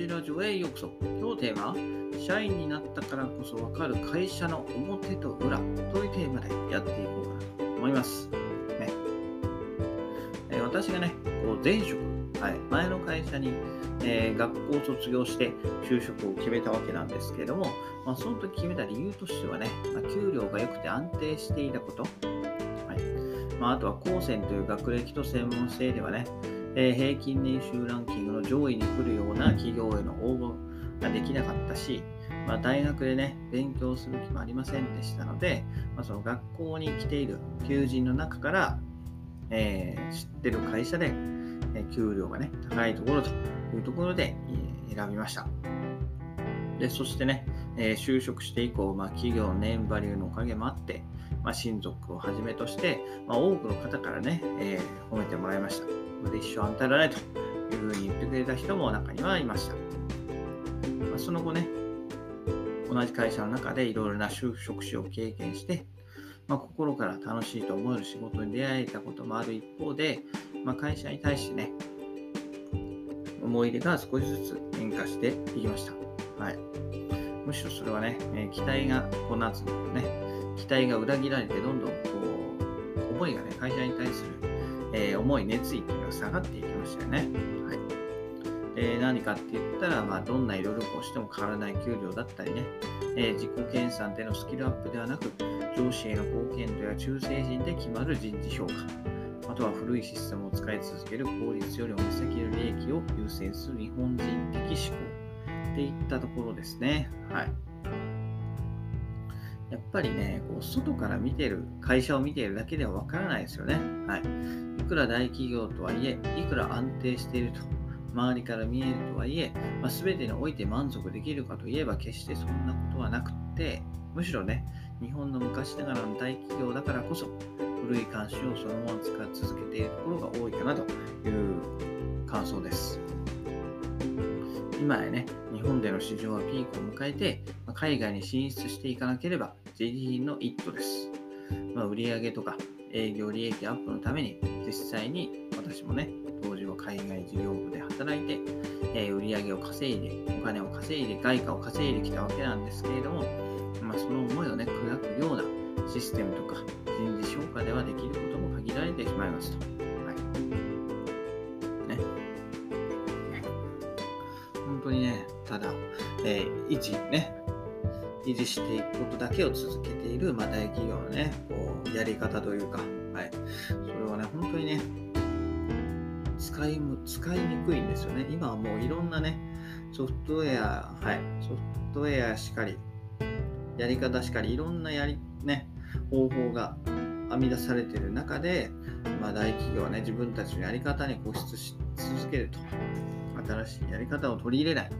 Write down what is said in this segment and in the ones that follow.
ジラジオへようこそ。今日テーマは、社員になったからこそわかる会社の表と裏というテーマでやっていこうかなと思います。ねえー、私がね、こう前職、はい、前の会社に、えー、学校を卒業して就職を決めたわけなんですけれども、まあ、その時決めた理由としてはね、まあ、給料が良くて安定していたこと、はいまあ、あとは高専という学歴と専門性ではね、えー、平均年収ランキングの上位に来るような企業への応募ができなかったし、まあ、大学でね、勉強する気もありませんでしたので、まあ、その学校に来ている求人の中から、えー、知ってる会社で、えー、給料がね、高いところというところで、えー、選びました。で、そしてね、えー、就職して以降、まあ、企業のネームバリューのおかげもあって、まあ、親族をはじめとして、まあ、多くの方からね、えー、褒めてもらいました。これで一生あんたらないというふうに言ってくれた人も中にはいました。まあ、その後ね、同じ会社の中でいろいろな就職死を経験して、まあ、心から楽しいと思える仕事に出会えたこともある一方で、まあ、会社に対してね、思い出が少しずつ変化していきました。はい。むしろそれはね、え、期待が、この夏ね、期待が裏切られて、どんどんこう、思いがね、会社に対するえー、思い、熱意っていうのが下がっていきましたよね。はい。で、何かって言ったら、まあ、どんな努力をしても変わらない給料だったりね、えー、自己研鑽でのスキルアップではなく、上司への貢献度や忠誠心で決まる人事評価、あとは古いシステムを使い続ける効率よりも目先の利益を優先する日本人的思考っていったところですね。はい。やっぱりね、こう外から見てる、会社を見ているだけではわからないですよね。はい。いくら大企業とはいえ、いくら安定していると、周りから見えるとはいえ、まあ、全てにおいて満足できるかといえば決してそんなことはなくて、むしろね、日本の昔ながらの大企業だからこそ、古い慣習をそのまま使い続けているところが多いかなという感想です。今やね、日本での市場はピークを迎えて、海外に進出していかなければ自利の一途です。まあ、売上とか営業利益アップのために実際に私もね、当時は海外事業部で働いて、えー、売上を稼いで、お金を稼いで、外貨を稼いできたわけなんですけれども、まあ、その思いをね、砕くようなシステムとか人事消化ではできることも限られてしまいますと。はい。ね。本当にね、ただ、えー、維持ね、維持していくことだけを続けている、まあ、大企業のね、こう、やり方というか、はい。それはね、本当にね、使いむ、使いにくいんですよね。今はもういろんなね、ソフトウェア、はい、ソフトウェアしかり、やり方しかり、いろんなやり、ね、方法が編み出されている中で、まあ、大企業はね、自分たちのやり方に固執し続けると。新しいやり方を取り入れない。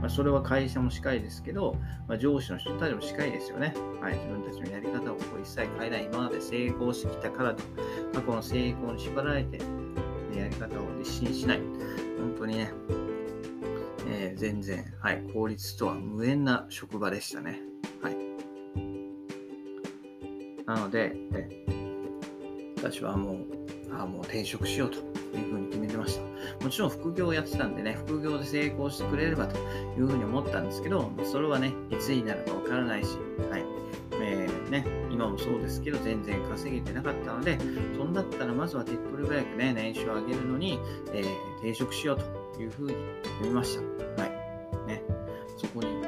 まあ、それは会社もしかりですけど、まあ、上司の人たちもしかりですよね。はい。自分たちのやり方を一切変えない。今まで成功してきたからと、過去の成功に縛られて、やり方を実施しない。本当にね、えー、全然、はい。効率とは無縁な職場でしたね。はい。なので、私はもう、あもう転職しようというふうに決めてました。もちろん副業をやってたんでね、副業で成功してくれればというふうに思ったんですけど、それはね、いつになるかわからないし、はい。えー、ね、今もそうですけど、全然稼げてなかったので、そんだったらまずは手っ取り早くね、年収を上げるのに、えー、転職しようというふうに思いました。はい。ね、そこに、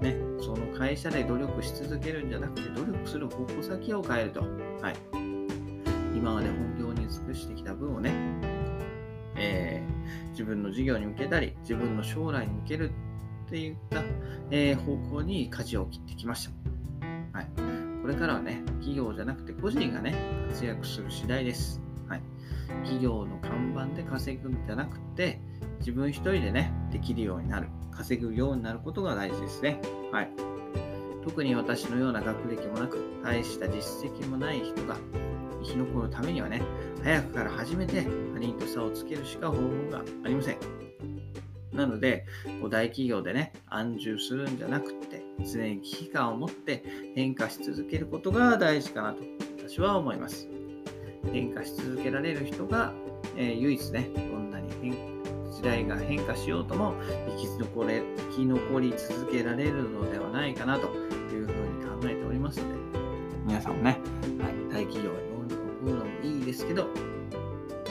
ね、その会社で努力し続けるんじゃなくて、努力する方向先を変えると。はい。今まで本業に尽くしてきた分をね、えー、自分の事業に向けたり、自分の将来に向けるっていった、えー、方向に舵を切ってきました。はい。これからはね、企業じゃなくて個人がね、活躍する次第です。はい。企業の看板で稼ぐんじゃなくて、自分一人でね、できるようになる、稼ぐようになることが大事ですね。はい。特に私のような学歴もなく、大した実績もない人が、生き残るためにはね、早くから始めて他人と差をつけるしか方法がありません。なので、こう大企業でね、安住するんじゃなくて、常に危機感を持って変化し続けることが大事かなと私は思います。変化し続けられる人が、えー、唯一ね、どんなに変代が変化しようとも生き残れ生き残り続けられるのではないかなというふうに考えておりますので、皆さんもね、はい、大企業にですけど、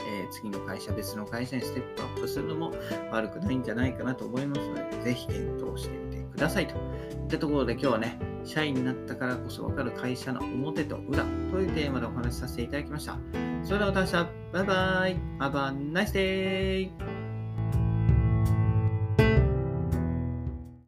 えー、次の会社、別の会社にステップアップするのも悪くないんじゃないかなと思いますので、ぜひ検討してみてくださいといったところで今日はね、社員になったからこそ分かる会社の表と裏というテーマでお話しさせていただきました。それではまた明日、バイバイ !Have a nice day!